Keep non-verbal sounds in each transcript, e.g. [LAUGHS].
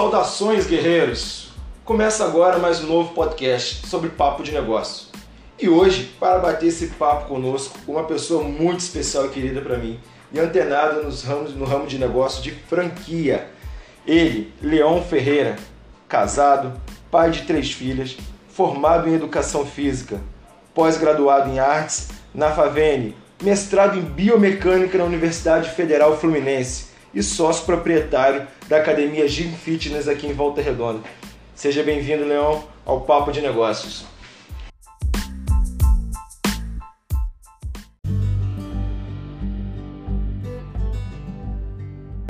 Saudações, guerreiros! Começa agora mais um novo podcast sobre papo de negócio. E hoje, para bater esse papo conosco, uma pessoa muito especial e querida para mim, e antenada nos ramos, no ramo de negócio de franquia. Ele, Leão Ferreira, casado, pai de três filhas, formado em educação física, pós-graduado em artes na Favene, mestrado em biomecânica na Universidade Federal Fluminense e sócio proprietário da Academia Gym Fitness aqui em Volta Redonda. Seja bem-vindo, Leão, ao Papo de Negócios.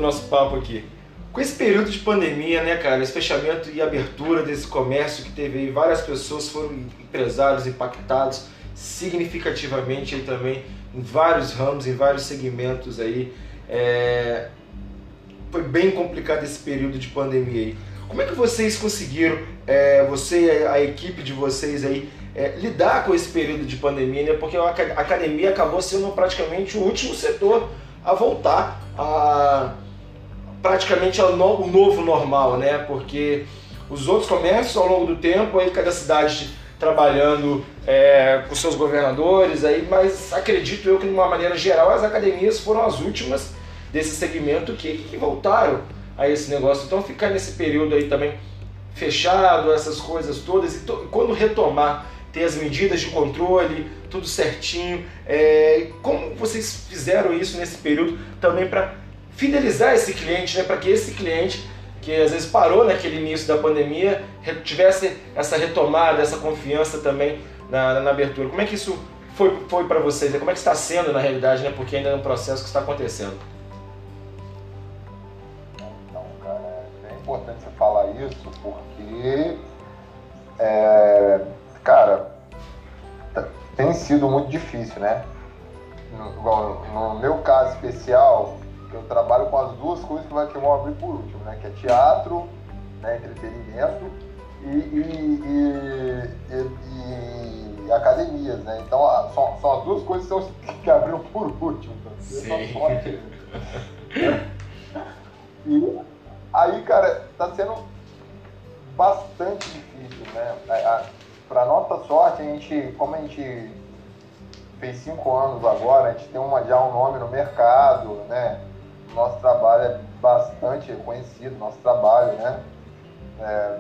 Nosso papo aqui. Com esse período de pandemia, né, cara, esse fechamento e abertura desse comércio que teve aí, várias pessoas foram empresários impactados significativamente aí também em vários ramos, em vários segmentos aí. É, foi bem complicado esse período de pandemia aí. Como é que vocês conseguiram, é, você a equipe de vocês aí, é, lidar com esse período de pandemia, né? Porque a academia acabou sendo praticamente o último setor a voltar a praticamente ao no, o novo normal, né? Porque os outros comércios ao longo do tempo, aí cada cidade trabalhando é, com seus governadores, aí, mas acredito eu que de uma maneira geral as academias foram as últimas desse segmento que, que voltaram a esse negócio. Então ficar nesse período aí também fechado, essas coisas todas, e to, quando retomar, ter as medidas de controle, tudo certinho. É, como vocês fizeram isso nesse período também para fidelizar esse cliente, né, para que esse cliente que às vezes parou naquele início da pandemia tivesse essa retomada, essa confiança também na, na abertura. Como é que isso foi, foi para vocês? Como é que está sendo na realidade, né? Porque ainda é um processo que está acontecendo. Importante você falar isso porque, é, cara, tem sido muito difícil, né? No, no, meu caso especial, eu trabalho com as duas coisas que, vai, que vão abrir por último, né? Que é teatro, né? entretenimento e, e, e, e academias, né? Então, são, são, as duas coisas que, são, [LAUGHS] que abriram por último. Então, Sim. [LAUGHS] E Aí, cara, tá sendo bastante difícil, né? Para nossa sorte, a gente, como a gente fez cinco anos agora, a gente tem uma, já um nome no mercado, né? Nosso trabalho é bastante reconhecido, nosso trabalho, né? É,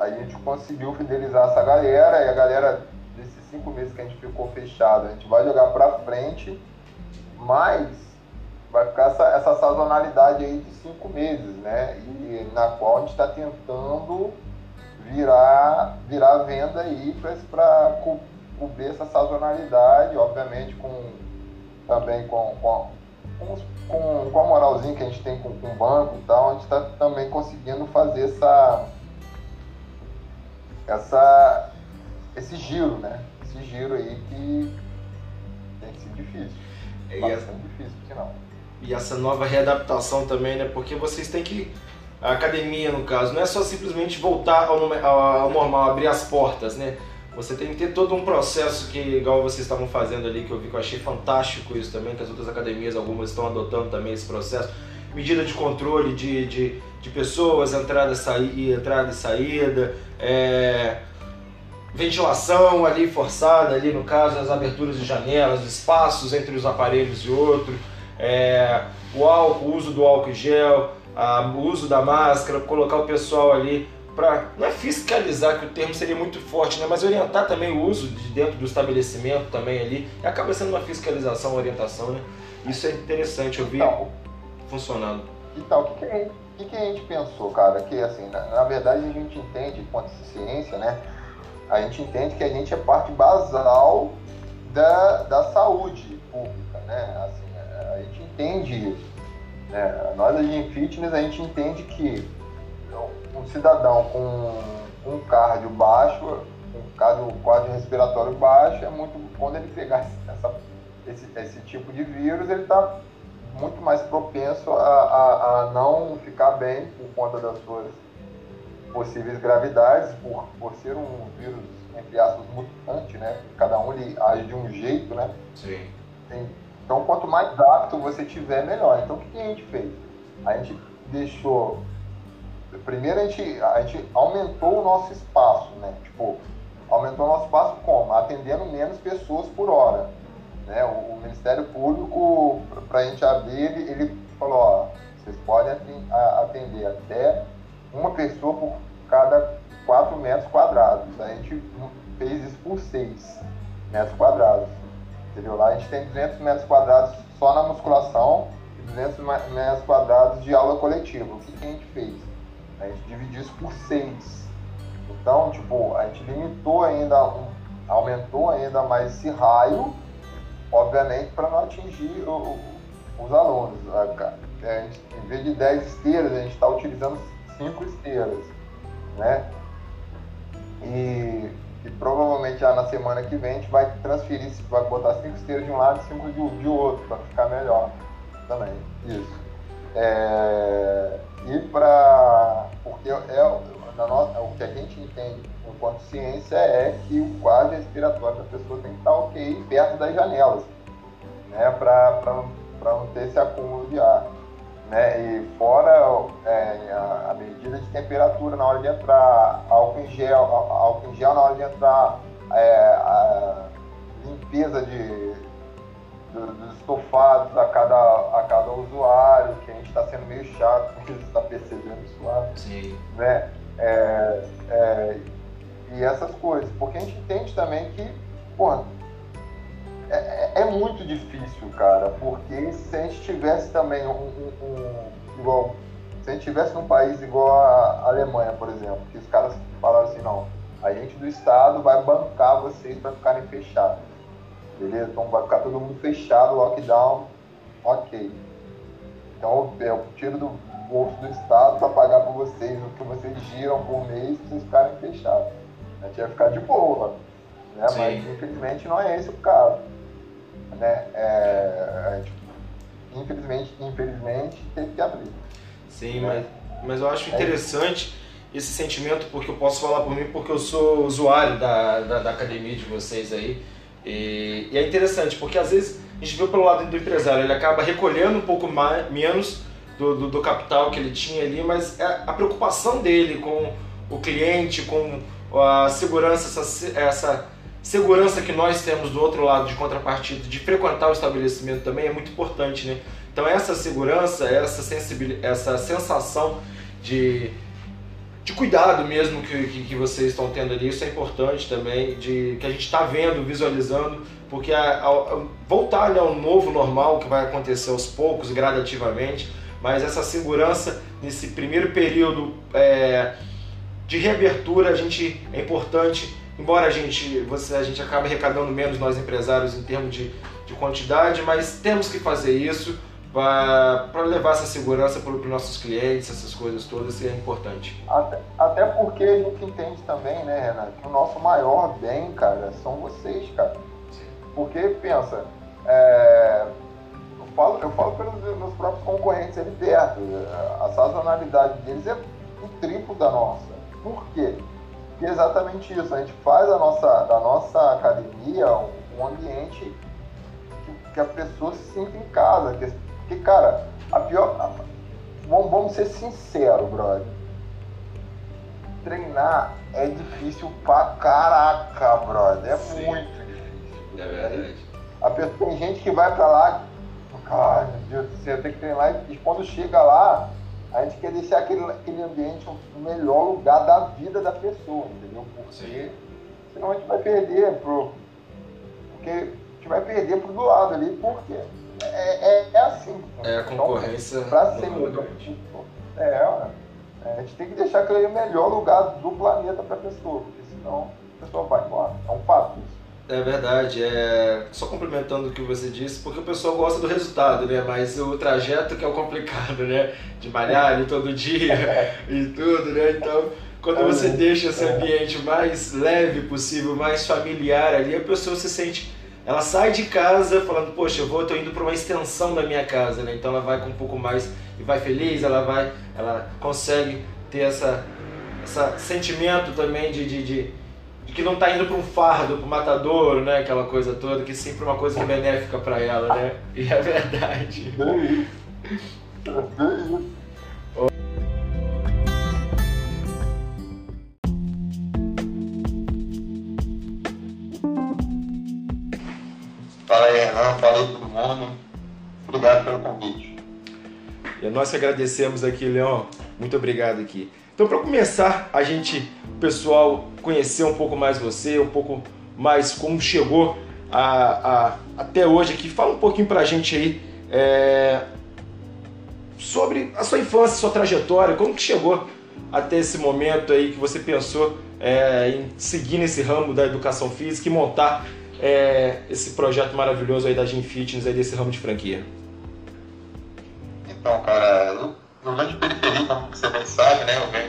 a gente conseguiu fidelizar essa galera e a galera desses cinco meses que a gente ficou fechado, a gente vai jogar para frente, mas vai ficar essa, essa sazonalidade aí de cinco meses, né? E na qual a gente está tentando virar, virar venda aí para co cobrir essa sazonalidade, obviamente com também com, com, com, com a moralzinha que a gente tem com, com o banco e tal, a gente está também conseguindo fazer essa, essa, esse giro, né? Esse giro aí que tem sido difícil. É, bastante difícil, por sinal e essa nova readaptação também, né? Porque vocês têm que. A academia, no caso, não é só simplesmente voltar ao, ao normal, abrir as portas, né? Você tem que ter todo um processo que, igual vocês estavam fazendo ali, que eu vi que eu achei fantástico isso também, que as outras academias, algumas estão adotando também esse processo. Medida de controle de, de, de pessoas, entrada saída, entrada e saída, é, ventilação ali forçada, ali no caso, as aberturas de janelas, espaços entre os aparelhos e outros é, o álcool, o uso do álcool gel, a, o uso da máscara, colocar o pessoal ali para não é fiscalizar que o termo seria muito forte, né, mas orientar também o uso de dentro do estabelecimento também ali, e acaba sendo uma fiscalização, uma orientação, né? Isso é interessante, eu vi então, funcionando. Então, o que, que, a gente, que, a gente pensou, cara? Que assim, na, na verdade a gente entende, enquanto ciência, né? A gente entende que a gente é parte basal da, da saúde pública, né? Assim, entende isso. Né? Nós, em fitness, a gente entende que um cidadão com um cardio baixo, um cardio, cardio respiratório baixo, é muito quando ele pegar essa, esse, esse tipo de vírus, ele está muito mais propenso a, a, a, não ficar bem por conta das suas possíveis gravidades, por, por ser um vírus, entre aspas, mutante, né? Cada um ele age de um jeito, né? Sim. Tem, então, quanto mais apto você tiver, melhor. Então, o que a gente fez? A gente deixou primeiro a gente, a gente aumentou o nosso espaço, né? Tipo, aumentou o nosso espaço como? Atendendo menos pessoas por hora. Né? O, o Ministério Público, para a gente abrir, ele, ele falou, ó, vocês podem atender até uma pessoa por cada 4 metros quadrados. A gente fez isso por 6 metros quadrados. Entendeu? Lá a gente tem 200 metros quadrados só na musculação e 200 metros quadrados de aula coletiva. O que, que a gente fez? A gente dividiu isso por 6. Então, tipo, a gente limitou ainda, aumentou ainda mais esse raio, obviamente, para não atingir o, os alunos. A gente, em vez de 10 esteiras, a gente está utilizando 5 esteiras. Né? E, e, provavelmente já na semana que vem a gente vai transferir, vai botar 5 esteiras de um lado e 5 de, de outro, para ficar melhor também. Isso. É, e para. Porque é, na nossa, o que a gente entende enquanto ciência é que o quadro respiratório da pessoa tem que estar ok perto das janelas, né, para não ter esse acúmulo de ar. Né? E fora é, a, a, medida de temperatura na hora de entrar, álcool em gel, álcool em gel na hora de entrar, é, a limpeza de, dos estofados a cada, a cada usuário, que a gente está sendo meio chato, porque você está percebendo isso lá. Sim. Né? É, é, e essas coisas, porque a gente entende também que, porra, é, é, é, muito difícil, cara, porque se a gente tivesse também um, um, um, igual, se a gente tivesse num país igual a Alemanha, por exemplo, que os caras falaram assim, não, a gente do Estado vai bancar vocês para ficarem fechados, beleza? Então vai ficar todo mundo fechado, lockdown, ok. Então eu tiro do bolso do Estado para pagar por vocês o que vocês giram por mês para vocês ficarem fechados. A gente ia ficar de boa, né? mas infelizmente não é esse o caso né? É, infelizmente, infelizmente, teve que abrir. Sim, né? mas, mas eu acho é interessante é esse sentimento, porque eu posso falar por mim, porque eu sou usuário da, da, da academia de vocês aí. E, e, é interessante, porque às vezes a gente vê pelo lado do empresário, ele acaba recolhendo um pouco mais, menos do, do, do capital que ele tinha ali, mas é a preocupação dele com o cliente, com a segurança, essa, essa segurança que nós temos do outro lado de contrapartida, de frequentar o estabelecimento também é muito importante, né? Então essa segurança, essa sensibilidade, essa sensação de, de cuidado mesmo que, que, que, vocês estão tendo ali, isso é importante também, de que a gente está vendo, visualizando, porque a, a, a voltar ao novo normal que vai acontecer aos poucos, gradativamente, mas essa segurança nesse primeiro período é, de reabertura a gente é importante embora a gente, você, a gente acabe arrecadando menos nós empresários em termos de, de quantidade, mas temos que fazer isso para levar essa segurança para os nossos clientes, essas coisas todas, e é importante. Até, até porque a gente entende também, né, Renato, que o nosso maior bem, cara, são vocês, cara. Sim. Porque, pensa, é, eu, falo, eu falo pelos meus próprios concorrentes ali perto, a sazonalidade deles é o triplo da nossa. Por quê? E é exatamente isso, a gente faz a nossa, da nossa academia um, ambiente que, que, a pessoa se sinta em casa. Que, que cara, a pior. A, vamos, vamos ser sinceros, brother. Treinar é difícil pra caraca, brother. É Sim. muito difícil. É verdade. A pessoa, tem gente que vai pra lá, cara, meu Deus do céu, tem que treinar e quando chega lá, a gente quer deixar aquele, aquele ambiente o melhor lugar da vida da pessoa, entendeu? Porque senão a gente vai perder pro. Porque a gente vai perder pro do lado ali, porque é, é, é assim. É a concorrência. Então, pra ser melhor. É, a gente tem que deixar aquele melhor lugar do planeta pra pessoa, porque senão a pessoa vai embora. É um fato isso. É verdade, é só complementando o que você disse, porque o pessoal gosta do resultado, né? Mas o trajeto que é o complicado, né? De malhar ali todo dia [LAUGHS] e tudo, né? Então, quando você deixa esse ambiente mais leve possível, mais familiar ali, a pessoa se sente, ela sai de casa falando, poxa, eu vou, tô indo para uma extensão da minha casa, né? Então ela vai com um pouco mais e vai feliz, ela vai, ela consegue ter essa, essa sentimento também de, de, de que não está indo para um fardo, para um matador, né? Aquela coisa toda, que é sempre uma coisa é benéfica para ela, né? E é verdade. Fala aí, Renan, fala aí todo mundo. Obrigado pelo convite. E nós que agradecemos aqui, Leon. Muito obrigado aqui. Então, para começar, a gente pessoal, conhecer um pouco mais você, um pouco mais como chegou a, a, até hoje aqui. Fala um pouquinho para a gente aí é, sobre a sua infância, sua trajetória, como que chegou até esse momento aí que você pensou é, em seguir nesse ramo da educação física e montar é, esse projeto maravilhoso aí da Gym Fitness, aí desse ramo de franquia? Então, cara, eu, eu venho de periferia, como você bem sabe, né? Eu venho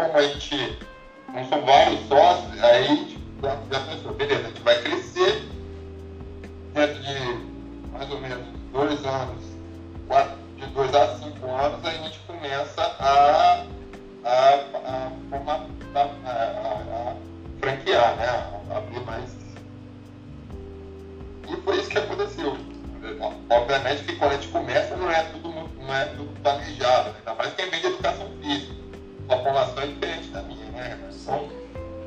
como a gente não são vários sócios, aí a gente já pensou, beleza, a gente vai crescer dentro de mais ou menos dois anos, quatro, de dois a cinco anos, a gente começa a, a, a, a, a, a franquear, né? A abrir mais e foi isso que aconteceu. Obviamente que quando a gente começa não é tudo, não é tudo planejado, né? ainda mais quem vem de educação Sua formação diferente da minha, né? Então,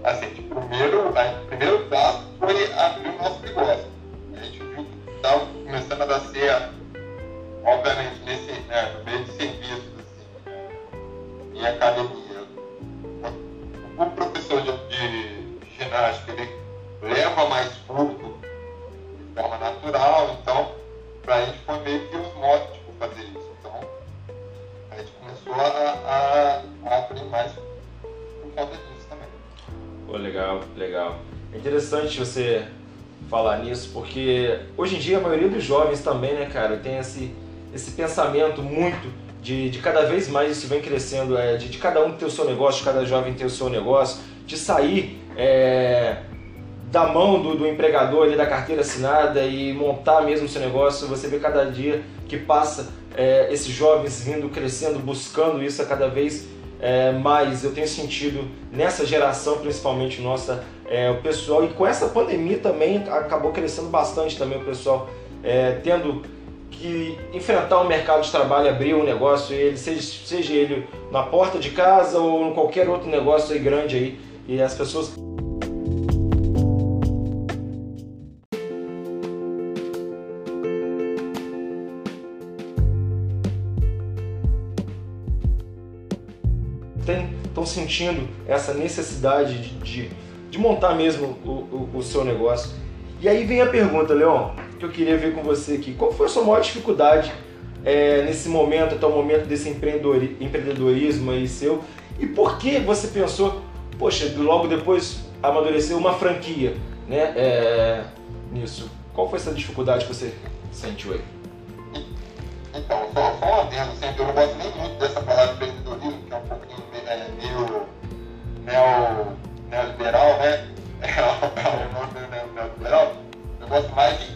assim, de primeiro, o primeiro passo foi abrir o nosso negócio. A gente viu que estava começando a dar certo, obviamente, nesse né, no meio de serviços, assim, né? em academia. O professor de, de ginástica, ele leva mais público forma natural, interessante você falar nisso, porque hoje em dia a maioria dos jovens também, né, cara, tem esse, esse pensamento muito de, de cada vez mais isso vem crescendo, é, de, de cada um ter o seu negócio, de cada jovem ter o seu negócio, de sair é, da mão do, do, empregador ali da carteira assinada e montar mesmo o seu negócio. Você vê cada dia que passa é, esses jovens vindo crescendo, buscando isso a cada vez é, mais. Eu tenho sentido nessa geração, principalmente nossa, é, o pessoal, e com essa pandemia também acabou crescendo bastante também o pessoal, é, tendo que enfrentar o mercado de trabalho, abrir um negócio, ele, seja, seja ele na porta de casa ou em qualquer outro negócio aí grande aí, e as pessoas estão sentindo essa necessidade de, de, de montar mesmo o, o, o, seu negócio. E aí vem a pergunta, Leon, que eu queria ver com você aqui. Qual foi a sua maior dificuldade é, nesse momento, até o momento desse empreendedorismo aí seu? E por que você pensou, poxa, logo depois amadureceu uma franquia né, é, nisso? Qual foi essa dificuldade que você sentiu aí? Então, só, só um adendo, assim, eu não gosto nem muito dessa palavra empreendedorismo, que é um pouquinho é, meio neo, neoliberal, né? [LAUGHS] o nome neoliberal. Eu gosto mais de,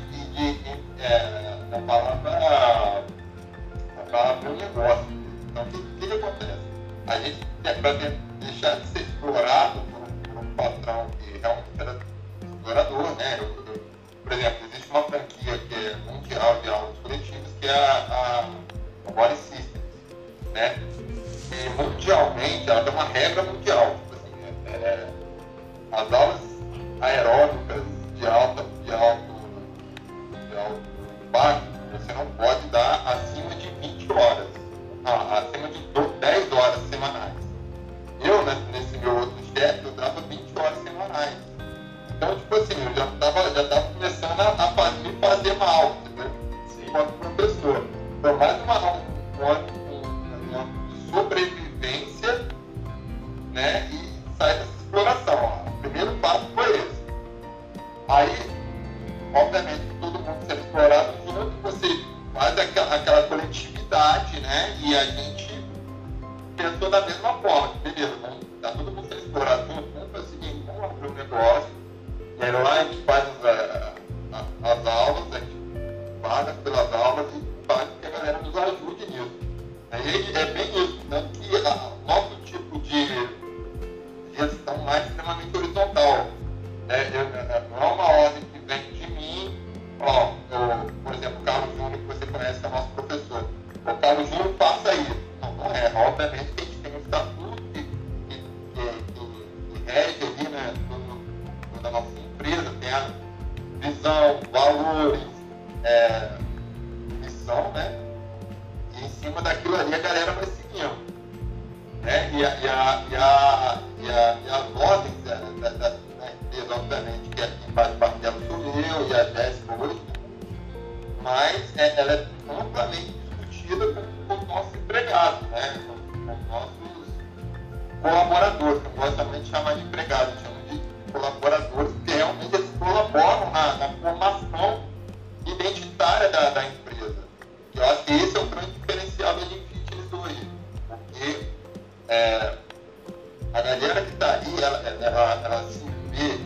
a galera que está aí, ela, ela, ela, se vê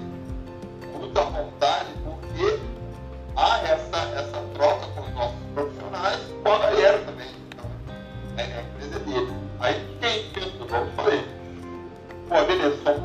muito à vontade porque há essa, essa troca com os nossos profissionais com a galera também. Então, é, é a empresa dele. Aí quem pensou, como eu falei, pô, beleza, somos,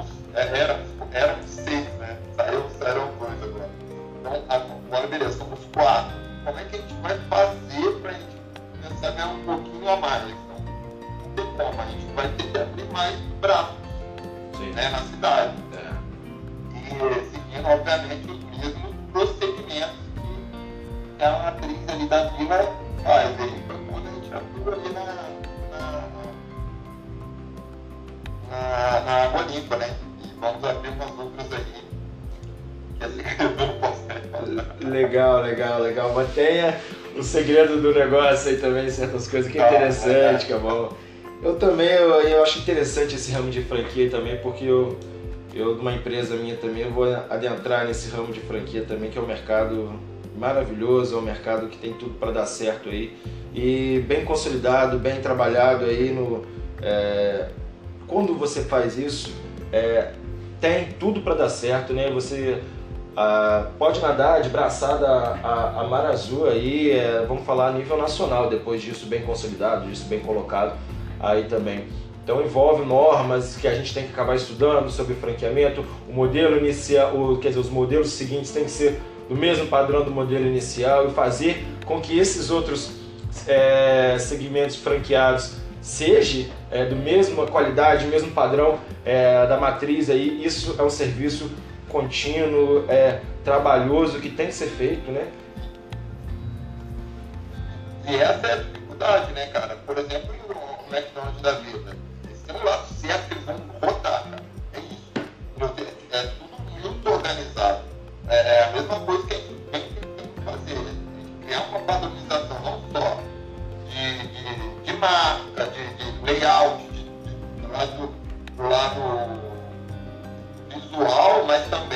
negócio aí também, certas coisas que é interessante, que é bom. Eu também, eu, eu acho interessante esse ramo de franquia também, porque eu, eu, numa empresa minha também, eu vou adentrar nesse ramo de franquia também, que é um mercado maravilhoso, é um mercado que tem tudo para dar certo aí. E bem consolidado, bem trabalhado aí no... É, quando você faz isso, é, tem tudo para dar certo, né? Você ah, pode nadar de braçada a, a mar azul aí, é, vamos falar a nível nacional depois disso bem consolidado, disso bem colocado aí também. Então envolve normas que a gente tem que acabar estudando sobre franqueamento, o modelo inicial, o, quer dizer, os modelos seguintes têm que ser do mesmo padrão do modelo inicial e fazer com que esses outros é, segmentos franqueados seja é, do mesma qualidade, mesmo padrão é, da matriz aí, isso é um serviço contínuo, é, trabalhoso que tem que ser feito, né? E essa é a dificuldade, né, cara? Por exemplo, no McDonald's da vida, um lado certo, eles vão rodar, cara. É isso. É tudo muito organizado. É, é a mesma coisa que a gente tem que fazer. Gente criar uma padronização não só de, de, de marca, de, de layout,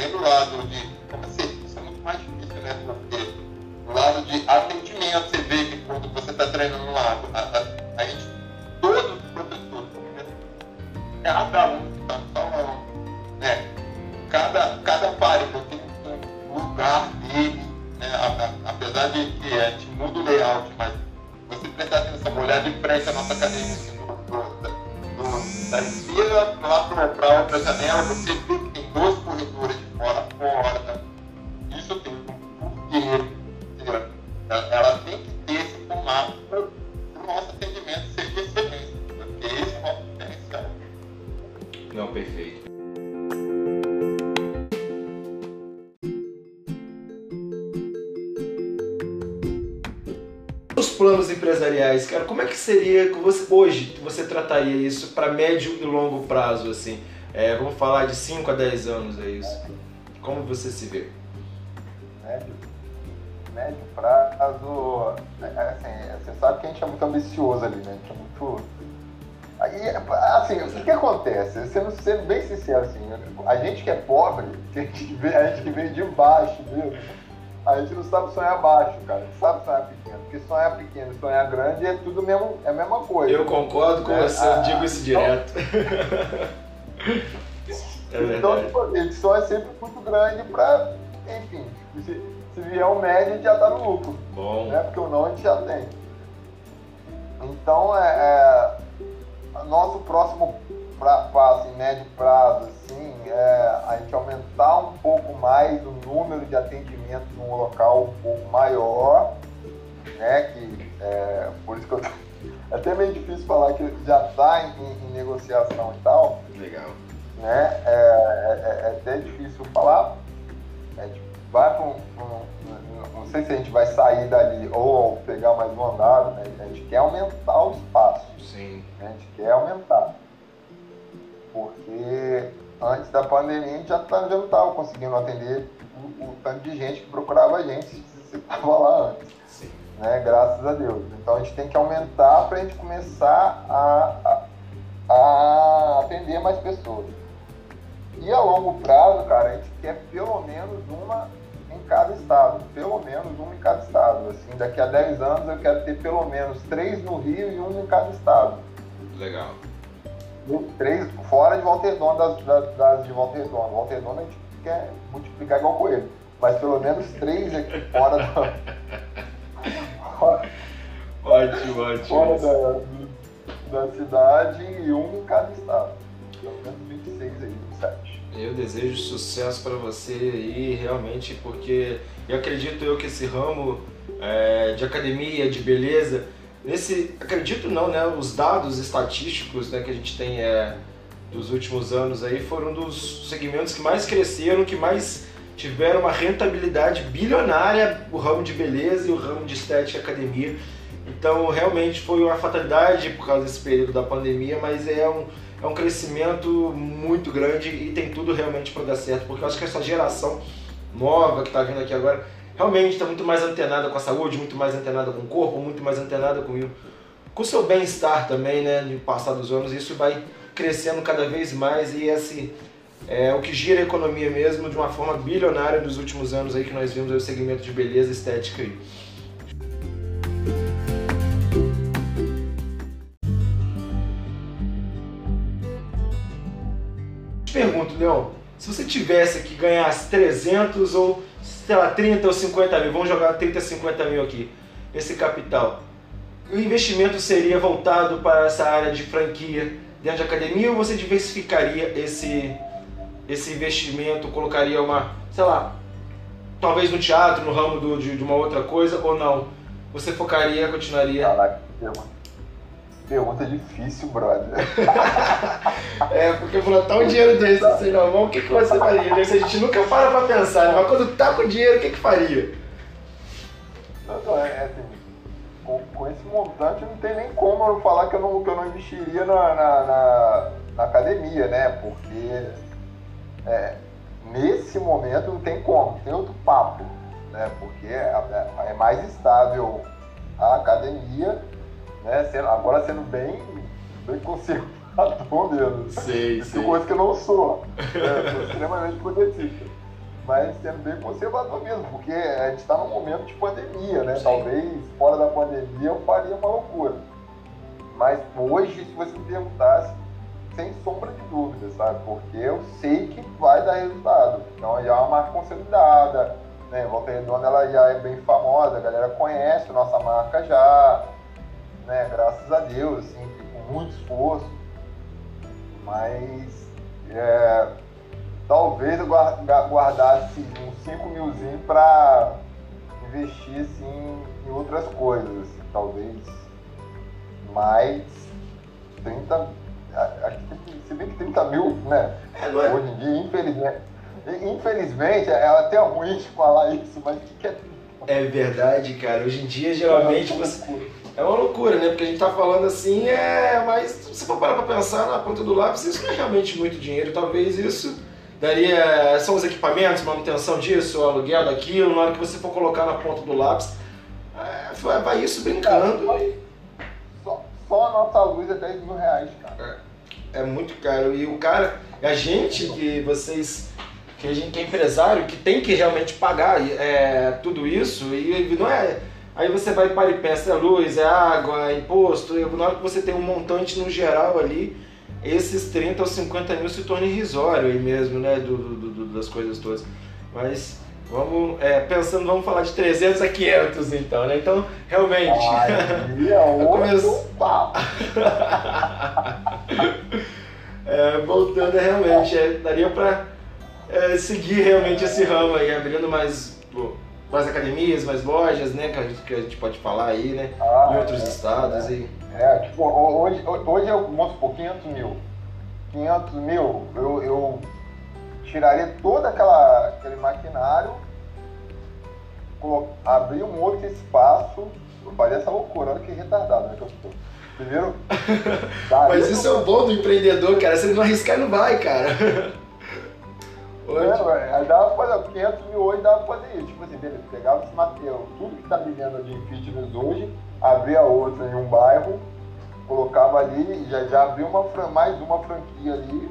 também do lado de. Como assim? É muito mais difícil, né? Porque do lado de atendimento, você vê que quando você está treinando lá, a, a, a, gente, todos os professores, cada um que está no salão, né? Cada, cada página tem um lugar dele, né? apesar de que a gente muda o layout, mas você prestar atenção, olhar de frente a nossa academia da desvia lá para outra janela, médio e longo prazo, assim? É, vamos falar de 5 a 10 anos, é isso. Como você se vê? Médio, médio prazo, é, é, assim, você sabe que a gente é muito ambicioso ali, né? A gente é muito. Aí, assim, o que, acontece? Sendo, sendo bem sincero, assim, a gente que é pobre, [LAUGHS] a gente, que vem de baixo mesmo a gente não sabe sonhar baixo, cara. A gente sabe sonhar pequeno. Porque sonhar pequeno e sonhar grande é tudo mesmo, é a mesma coisa. Eu concordo com é, você, eu digo isso direto. [LAUGHS] é então, tipo, a gente sonha sempre muito grande pra, enfim, se, se vier um médio, a gente já tá no lucro. Bom. Né? Porque o não a gente já tem. Então, é, é nosso próximo pra, passo em médio prazo, assim, é a gente aumentar um pouco mais o número de atendimentos num local um pouco maior, né? Que, é, por isso que eu [LAUGHS] é até meio difícil falar que já está em, em, negociação e tal. Legal. Né? É, é, é até difícil falar. A gente vai para um, um, Não sei se a gente vai sair dali ou pegar mais um andado, né? A gente quer aumentar o espaço. Sim. Né? A gente quer aumentar. Porque antes da pandemia a gente já, tá, já não estava conseguindo atender o, o, tanto de gente que procurava a gente se estava lá antes. Sim. Né? Graças a Deus. Então a gente tem que aumentar para a gente começar a, a, a, atender mais pessoas. E a longo prazo, cara, a gente quer pelo menos uma em cada estado. Pelo menos uma em cada estado. Assim, daqui a 10 anos eu quero ter pelo menos três no Rio e um em cada estado. Legal três fora de Volta Redonda, das, das, das de Volta Redonda. Volta Redonda a gente quer multiplicar igual coelho. Mas pelo menos três aqui fora da. [LAUGHS] ótimo, ótimo. Fora da, da cidade e um em cada estado. Pelo menos 26 aí, 27. Eu desejo sucesso para você aí, realmente, porque eu acredito eu que esse ramo é, de academia, de beleza, Nesse, acredito não, né? Os dados estatísticos né, que a gente tem é, dos últimos anos aí foram dos segmentos que mais cresceram, que mais tiveram uma rentabilidade bilionária, o ramo de beleza e o ramo de estética e academia. Então realmente foi uma fatalidade por causa desse período da pandemia, mas é um, é um crescimento muito grande e tem tudo realmente para dar certo, porque eu acho que essa geração nova que está vindo aqui agora realmente está muito mais antenada com a saúde, muito mais antenada com o corpo, muito mais antenada com, com o seu bem-estar também, né? No passar dos anos, isso vai crescendo cada vez mais e esse é o que gira a economia mesmo de uma forma bilionária dos últimos anos aí que nós vimos aí o segmento de beleza estética aí. Te pergunto, Leon, se você tivesse que ganhar 300 ou sei lá, 30 ou 50 mil, vamos jogar 30, 50 mil aqui, esse capital. O investimento seria voltado para essa área de franquia dentro de academia ou você diversificaria esse, esse investimento, colocaria uma, sei lá, talvez no teatro, no ramo do, de, de uma outra coisa ou não? Você focaria, continuaria? Caraca, pergunta difícil, brother. [LAUGHS] é, porque brotar um dinheiro desse assim na mão, o que, que você faria? A gente nunca para pra pensar, né? mas quando tá com dinheiro, o que, que faria? Não, não, é, é assim, com, com, esse montante não tem nem como eu falar que eu não, que eu não investiria na, na, na, na academia, né? Porque é, nesse momento não tem como, tem outro papo, né? Porque é, é, é mais estável a academia né? Sendo, agora sendo bem, bem conservador mesmo. Sei, Isso sei. coisa que eu não sou. Né? Sou extremamente progressista. Mas sendo bem conservador mesmo, porque a gente está num momento de pandemia, né? Sim. Talvez fora da pandemia eu faria uma loucura. Mas hoje, se você me perguntasse, sem sombra de dúvida, sabe? Porque eu sei que vai dar resultado. Então já é uma marca consolidada, né? Volta Redonda ela já é bem famosa, a galera conhece a nossa marca já né? Graças a Deus, assim, com muito esforço. Mas é, talvez eu guardasse uns 5 milzinho para investir assim, em outras coisas, assim, talvez mais 30, acho que se bem que 30 mil, né? É, é? Hoje em dia, infelizmente, infelizmente, é até ruim de falar isso, mas o que é é verdade, cara. Hoje em dia, geralmente, você... é uma loucura, né? Porque a gente tá falando assim, é. Mas se você for parar pra pensar na ponta do lápis, isso não é realmente muito dinheiro. Talvez isso daria. São os equipamentos, manutenção disso, o aluguel daquilo. Na hora que você for colocar na ponta do lápis, é, vai isso brincando. Só, só a nossa luz é 10 mil reais, cara. É, é muito caro. E o cara, a gente que vocês que a gente que é empresário, que tem que realmente pagar é, tudo isso, e não é. Aí você vai para peça, é luz, é água, é imposto, e na hora que você tem um montante no geral ali, esses 30 ou 50 mil se torna irrisório aí mesmo, né, do, do, do das coisas todas. Mas vamos, é, pensando, vamos falar de 300 a 500 então, né? Então, realmente... Ai, [LAUGHS] é começo... [LAUGHS] é, voltando, realmente, é, daria para é, seguir realmente esse ramo aí, abrindo mais, mais academias, mais lojas, né? Que a gente, que a gente pode falar aí, né? Ah, em outros é, estados. É. E... é, tipo, hoje, hoje eu mostro por 500 mil. 500 mil, eu, eu tiraria todo aquela, aquele maquinário, abrir um outro espaço, eu faria essa loucura, olha que retardado né, que eu estou. Primeiro. [LAUGHS] Mas isso é o bom do empreendedor, cara. Se ele não arriscar, não vai, cara. É, aí dava pra fazer 500 mil hoje, dava pra fazer isso. Tipo assim, beleza, pegava esse material, tudo que tá vendendo de fitness hoje, abria outra em um bairro, colocava ali, já, já abria uma, mais uma franquia ali,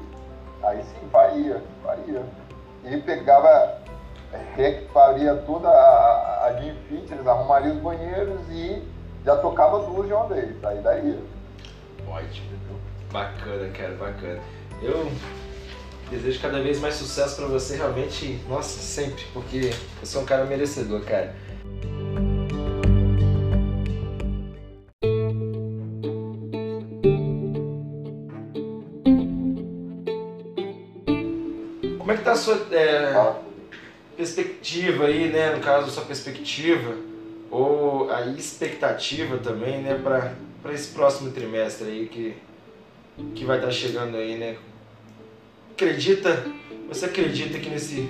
aí sim, faria, faria. E pegava, faria toda a, a Gym Fitness, arrumaria os banheiros e já tocava duas de uma vez, aí daria. Ótimo, bacana, cara, bacana. Eu Desejo cada vez mais sucesso para você, realmente, nossa, sempre, porque você é um cara merecedor, cara. Como é que tá a sua é, perspectiva aí, né, no caso, sua perspectiva ou a expectativa também, né, para esse próximo trimestre aí que, que vai estar tá chegando aí, né, acredita, você acredita que nesse,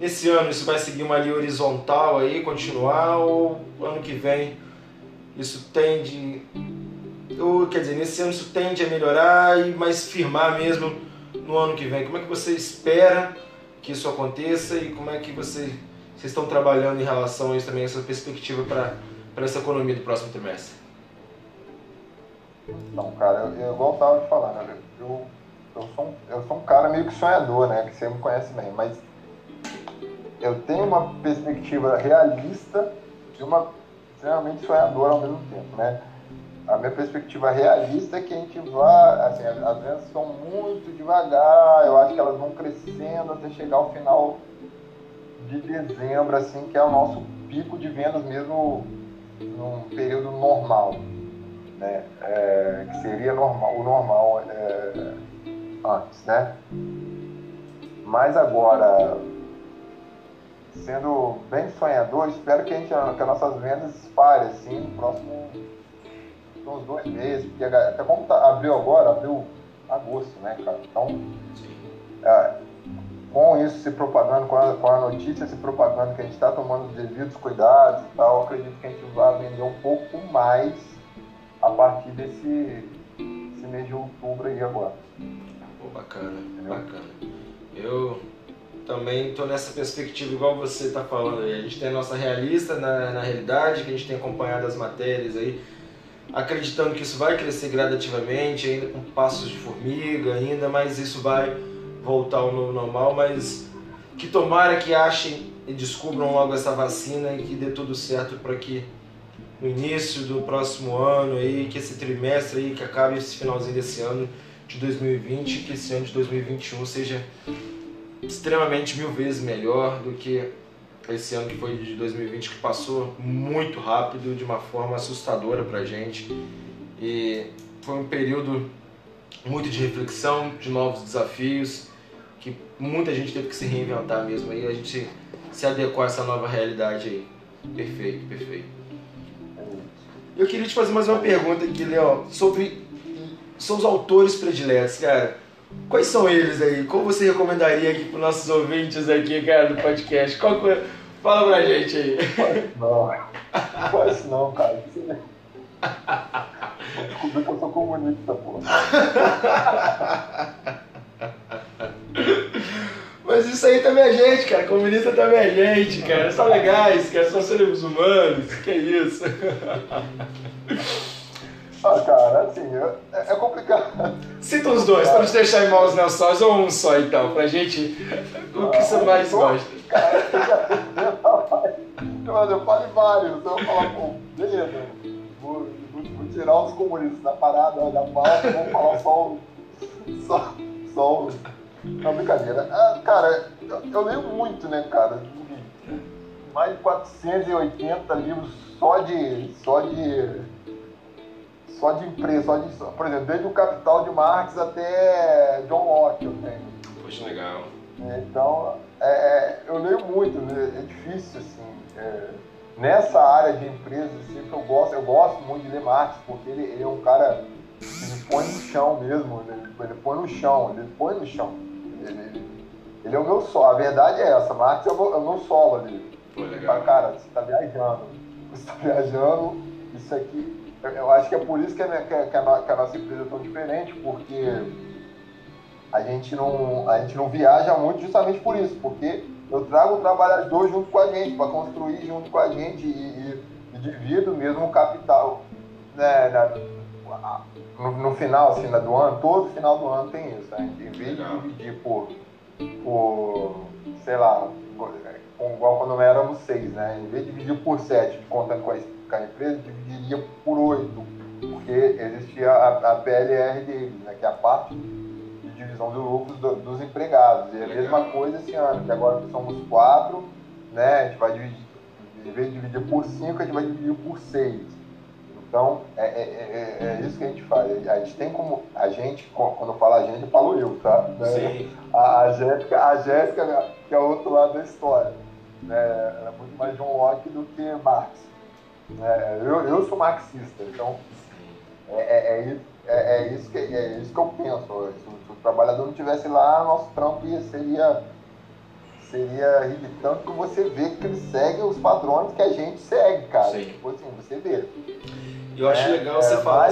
nesse ano isso vai seguir uma linha horizontal aí, continuar, ou ano que vem isso tende, ou quer dizer, nesse ano isso tende a melhorar e mais firmar mesmo no ano que vem? Como é que você espera que isso aconteça e como é que você, vocês estão trabalhando em relação a isso também, essa perspectiva para essa economia do próximo trimestre? Não, cara, eu, eu igual eu estava te né? eu eu sou, um, eu sou um cara meio que sonhador, né? Que você me conhece bem, mas eu tenho uma perspectiva realista e uma extremamente sonhadora ao mesmo tempo, né? A minha perspectiva realista é que a gente vai, assim, as vendas são muito devagar, eu acho que elas vão crescendo até chegar ao final de dezembro, assim, que é o nosso pico de vendas mesmo num período normal, né? É, que seria normal, o normal é, antes, né? Mas agora, sendo bem sonhador, espero que, a gente, que as nossas vendas disparem assim no próximo uns dois meses, porque até como tá, abriu agora, abriu agosto, né, cara? Então, é, com isso se propagando, com a, com a notícia se propagando que a gente está tomando os devidos cuidados e tal, acredito que a gente vai vender um pouco mais a partir desse, desse mês de outubro aí agora. Pô, bacana, bacana. Eu também estou nessa perspectiva igual você está falando aí. A gente tem a nossa realista na, na realidade, que a gente tem acompanhado as matérias aí, acreditando que isso vai crescer gradativamente, ainda com passos de formiga ainda, mas isso vai voltar ao novo normal, mas que tomara que achem e descubram logo essa vacina e que dê tudo certo para que no início do próximo ano aí, que esse trimestre aí, que acabe esse finalzinho desse ano, de 2020, que esse ano de 2021 seja extremamente mil vezes melhor do que esse ano que foi de 2020, que passou muito rápido, de uma forma assustadora pra gente. E foi um período muito de reflexão, de novos desafios, que muita gente teve que se reinventar mesmo. Aí a gente se adequou a essa nova realidade aí. Perfeito, perfeito. Eu queria te fazer mais uma pergunta aqui, Léo, sobre, sobre os autores prediletos, cara. Quais são eles aí? Qual você recomendaria aqui para os nossos ouvintes aqui, cara, do podcast? Qual, fala pra gente aí. Não, não, não cara. Descobri que eu sou comunista, pô. Mas isso aí também é gente, cara. Comunista também é gente, cara. São legais, cara. São seres humanos. Que isso. Ah, cara, assim, é, é complicado. Cita os dois, pra nos deixar em maus lençóis, ou um só então, pra gente. O que você mais gosta? Cara, eu falo vários, então eu falo, pô, beleza, vou, vou, vou, tirar os comunistas da parada, da pauta, vamos falar só o. Só, só o. Não, brincadeira. Ah, cara, eu, eu leio muito, né, cara? Mais de 480 livros só de. só de só de empresa, só de, por exemplo, desde o Capital de Marx até John Locke eu tenho. Poxa, legal. Então, é, é, eu leio muito, né? é difícil, assim. É, nessa área de empresas, assim, eu gosto, eu gosto muito de ler Marx, porque ele, ele é um cara que ele põe no chão mesmo, ele, ele põe no chão, ele põe no chão. Ele, ele, ele é o meu solo, a verdade é essa, Marx é o meu, é o meu solo ali. Pô, legal. Cara, você está viajando, você está viajando, isso aqui eu acho que é por isso que a, que a, que a nossa empresa é tão diferente, porque a gente não, a gente não viaja muito justamente por isso, porque eu trago o trabalhador junto com a gente, para construir junto com a gente e, e, divido mesmo o capital. Né, na, no, no, final assim, do ano, todo final do ano tem isso. Né? Em vez de dividir por, por sei lá, igual quando éramos seis, né? Em vez de dividir por sete, contando com a a empresa dividiria por oito, porque existia a, a, PLR deles, né, que é a parte de divisão do lucro do, dos empregados. E é a mesma coisa esse ano, que agora somos quatro, né, a gente vai dividir, em vez de dividir por cinco, a gente vai dividir por seis. Então, é, é, é, é, isso que a gente faz. A gente tem como. A gente, quando eu falo a gente, eu falo eu, tá? Sim. A, a, Jéssica, a Jéssica, que é o outro lado da história. Né? Ela é muito mais John Locke do que Marx. É, eu, eu sou marxista, então é, é, é, é, isso que, é isso que eu penso. Se, se o trabalhador não estivesse lá, nosso trampo ia, seria, seria irritante porque você vê que ele segue os padrões que a gente segue, cara. Sim. Tipo assim, você vê. Eu acho legal você falar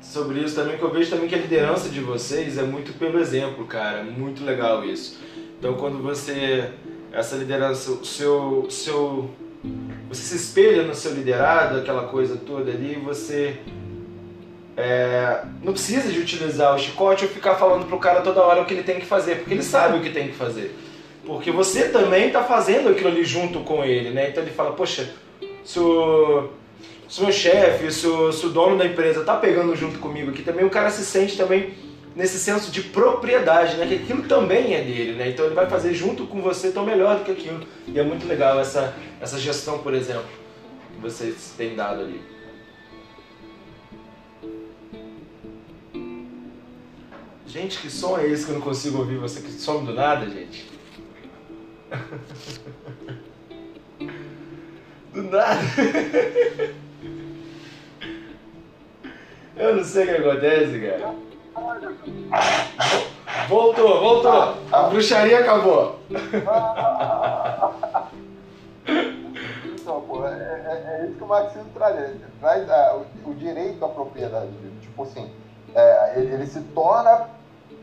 sobre isso também, que eu vejo também que a liderança de vocês é muito pelo exemplo, cara. Muito legal isso. Então quando você. Essa liderança, o seu. seu você se espelha no seu liderado, aquela coisa toda ali, você é, não precisa de utilizar o chicote ou ficar falando pro cara toda hora o que ele tem que fazer, porque ele sabe o que tem que fazer. Porque você também está fazendo aquilo ali junto com ele, né? Então ele fala, poxa, se o, se o meu chefe, se o, se o dono da empresa está pegando junto comigo aqui também, o cara se sente também nesse senso de propriedade, né? Que aquilo também é dele, né? Então ele vai fazer junto com você tão melhor do que aquilo. E é muito legal essa, essa gestão, por exemplo, que vocês têm dado ali. Gente, que som é esse que eu não consigo ouvir? Você que some do nada, gente? [LAUGHS] do nada. [LAUGHS] eu não sei o que acontece, cara. Voltou, voltou. A bruxaria acabou. Então, pô, é, é, é isso que o marxismo traz. traz é, o, o, direito à propriedade. Tipo assim, é, ele, ele, se torna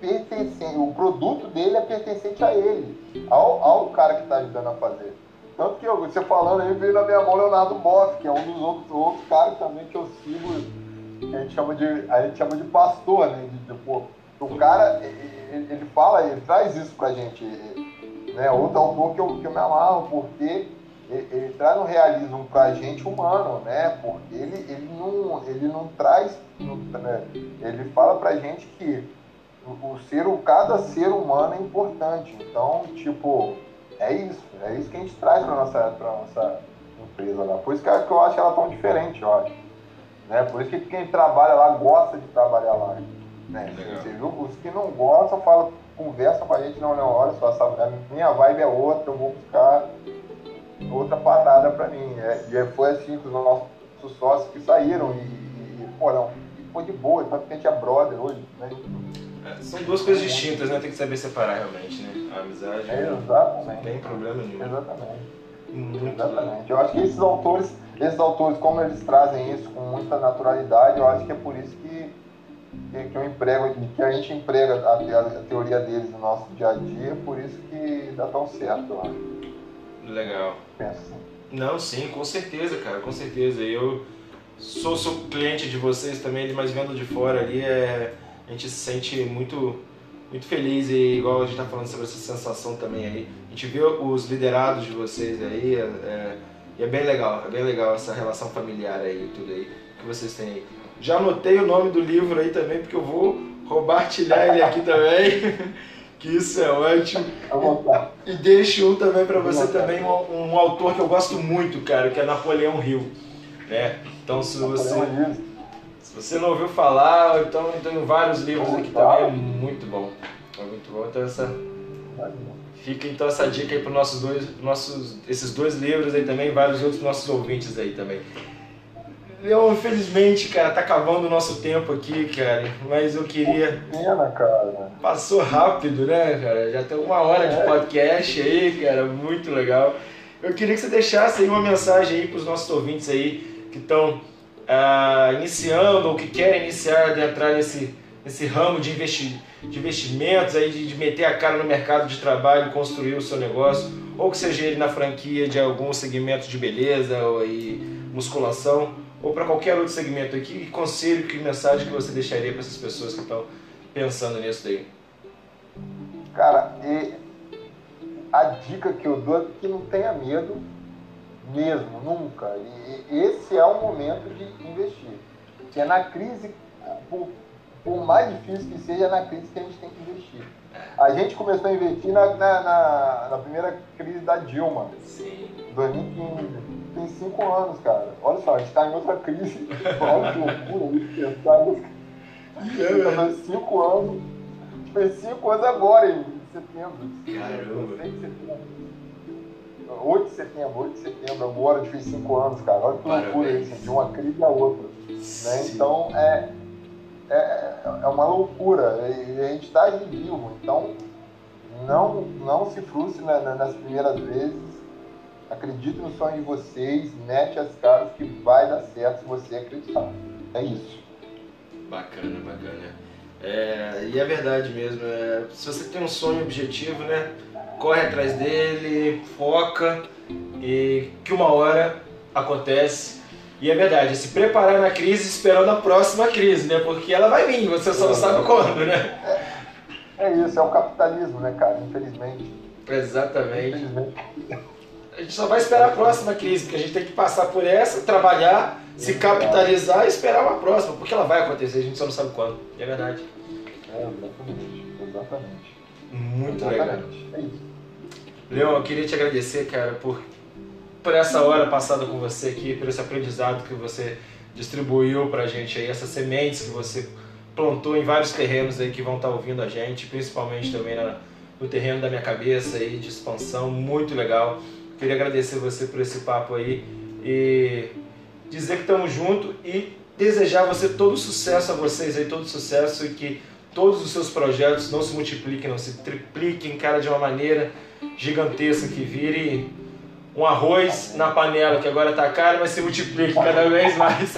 pertencente, o produto dele é pertencente a ele, ao, ao cara que está ajudando a fazer. Tanto que eu, você falando aí, veio na minha mão Leonardo Boff, que é um dos outros, outros caras também que eu sigo que a gente chama de, a gente chama de pastor, né? De, pô, o cara, ele, ele, fala, ele traz isso pra gente. Né? Outro autor que eu, que eu me amarro, porque ele, ele traz um realismo pra gente humano, né? Porque ele, ele, não, ele não traz. Né? Ele fala pra gente que o, o ser, o, cada ser humano é importante. Então, tipo, é isso. É isso que a gente traz pra nossa, pra nossa empresa lá. Por isso que, que eu acho ela tão diferente, eu acho. Né? Por isso que quem trabalha lá gosta de trabalhar lá. Né? Você viu? Os que não gostam falam, conversam com a gente, não, não, olha só, a minha vibe é outra, eu vou buscar outra parada pra mim. É, e foi assim com os nossos sócios que saíram e, e pô, não, foi de boa, tanto que a gente é brother hoje, né? É, são duas coisas distintas, né? Tem que saber separar realmente, né? A amizade. É, exatamente. Não tem problema nenhum. Exatamente. Muito exatamente. Eu acho que esses autores, esses autores, como eles trazem isso com muita naturalidade, eu acho que é por isso que, que, que eu emprego, que a gente emprega a, a, teoria deles no nosso dia a dia, por isso que dá tão certo, eu acho. Legal. Penso assim. Não, sim, com certeza, cara, com certeza. Eu sou, sou cliente de vocês também, mas vendo de fora ali, é, a gente se sente muito, muito feliz e igual a gente está falando sobre essa sensação também aí. A gente vê os liderados de vocês aí, é, é, e é bem legal, é bem legal essa relação familiar aí, tudo aí que vocês têm aí. Já anotei o nome do livro aí também, porque eu vou compartilhar ele aqui também. [LAUGHS] que isso é ótimo. E deixo um também para você também, um, um, autor que eu gosto muito, cara, que é Napoleão Hill. Né? Então se você, se você não ouviu falar, então tem vários livros aqui também, é muito bom. É muito bom. Então essa. Fica então essa dica aí para nossos dois, nossos, esses dois livros aí também, vários outros nossos ouvintes aí também. Eu, infelizmente, cara, tá acabando o nosso tempo aqui, cara. Mas eu queria. Pena, cara. Passou rápido, né, cara? Já tem uma hora de é. podcast aí, cara. Muito legal. Eu queria que você deixasse aí uma mensagem aí pros nossos ouvintes aí que estão uh, iniciando ou que querem iniciar de entrar nesse, nesse ramo de, investi de investimentos, aí, de, de, meter a cara no mercado de trabalho, construir o seu negócio, ou que seja ele na franquia de algum segmento de beleza ou aí, musculação, ou para qualquer outro segmento aqui, que conselho, que mensagem que você deixaria para essas pessoas que estão pensando nisso daí? Cara, e a dica que eu dou é que não tenha medo mesmo, nunca. E esse é o momento de investir. Se é na crise, por, mais difícil que seja, é na crise que a gente tem que investir. A gente começou a investir na, na, na, na primeira crise da Dilma, Sim. 2015. Tem cinco anos, cara. Olha só, a gente está em outra crise. Olha que loucura isso, pensar nisso. É, cinco anos. Fez cinco anos agora, em setembro. Caramba. 8 de setembro, 8 de setembro, agora, de fez 5 anos, cara. Olha que loucura isso, de uma crise a outra. Né? Então é, é, é uma loucura. E a gente está vivo. Então não, não se frustre nas primeiras vezes. Acredite no sonho de vocês, mete as caras que vai dar certo se você acreditar. É isso. Bacana, bacana. É, e é verdade mesmo. É, se você tem um sonho objetivo, né? corre atrás dele, foca e que uma hora acontece. E é verdade, se preparar na crise esperando a próxima crise, né? Porque ela vai vir, você só não sabe quando, né? É, é isso, é o capitalismo, né, cara? Infelizmente. Exatamente. Infelizmente. A gente só vai esperar a próxima crise, porque a gente tem que passar por essa, trabalhar, se capitalizar e esperar uma próxima, porque ela vai acontecer, a gente só não sabe quando. É verdade. É, exatamente. Exatamente. Muito exatamente. legal. É isso. Leon, eu queria te agradecer, cara, por, por essa hora passada com você aqui, por esse aprendizado que você distribuiu pra gente aí, essas sementes que você plantou em vários terrenos aí que vão estar tá ouvindo a gente, principalmente também na, no terreno da minha cabeça aí, de expansão, muito legal. Queria agradecer você por esse papo aí e dizer que estamos juntos e desejar você todo sucesso a vocês aí, todo sucesso e que todos os seus projetos não se multipliquem, não se tripliquem, cara, de uma maneira gigantesca que vire um arroz na panela, que agora está caro, mas se multiplique cada vez mais.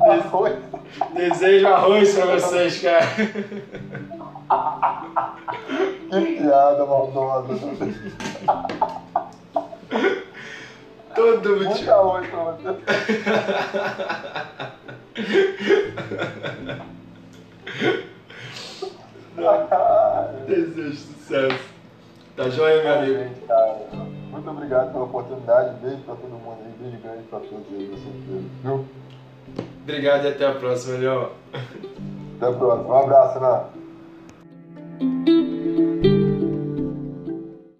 Arroz. Desejo arroz para vocês, cara. Que piada maldosa. Todo Muito arroz para você. Desejo sucesso. Tá joia, meu amigo? Muito obrigado pela oportunidade. Beijo pra todo mundo aí. Beijo grande pra todos aí, com certeza. Viu? Obrigado e até a próxima, Leão. Até a próxima. Um abraço, Ana.